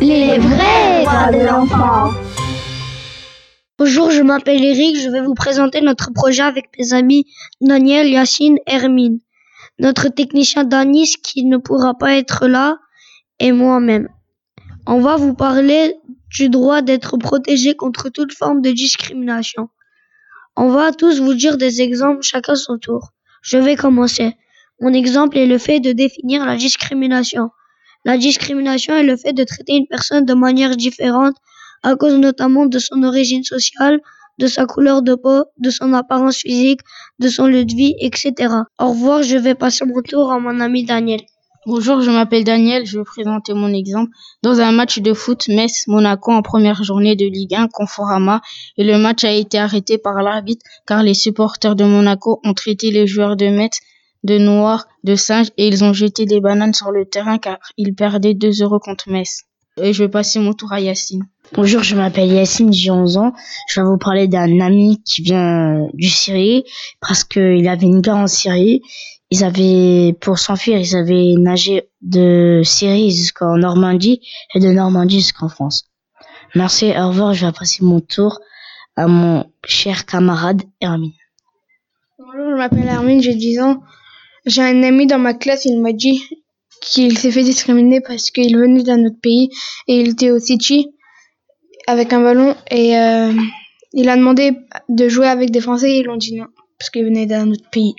Les vrais droits de l'enfant. Bonjour, je m'appelle Eric, je vais vous présenter notre projet avec mes amis Daniel, Yacine, Hermine. Notre technicien Danis qui ne pourra pas être là et moi-même. On va vous parler du droit d'être protégé contre toute forme de discrimination. On va tous vous dire des exemples chacun son tour. Je vais commencer. Mon exemple est le fait de définir la discrimination. La discrimination est le fait de traiter une personne de manière différente à cause notamment de son origine sociale, de sa couleur de peau, de son apparence physique, de son lieu de vie, etc. Au revoir, je vais passer mon tour à mon ami Daniel. Bonjour, je m'appelle Daniel, je vais présenter mon exemple. Dans un match de foot Metz-Monaco en première journée de Ligue 1 Conforama, et le match a été arrêté par l'arbitre car les supporters de Monaco ont traité les joueurs de Metz de noirs, de singes et ils ont jeté des bananes sur le terrain car ils perdaient 2 euros contre Metz. Et je vais passer mon tour à Yacine. Bonjour, je m'appelle Yacine, j'ai 11 ans. Je vais vous parler d'un ami qui vient du Syrie parce qu'il avait une guerre en Syrie. Ils avaient, pour s'enfuir, ils avaient nagé de Syrie jusqu'en Normandie et de Normandie jusqu'en France. Merci, au revoir, je vais passer mon tour à mon cher camarade Hermine. Bonjour, je m'appelle Hermine, j'ai 10 ans. J'ai un ami dans ma classe, il m'a dit qu'il s'est fait discriminer parce qu'il venait d'un autre pays et il était au City avec un ballon et euh, il a demandé de jouer avec des Français et ils l'ont dit non parce qu'il venait d'un autre pays.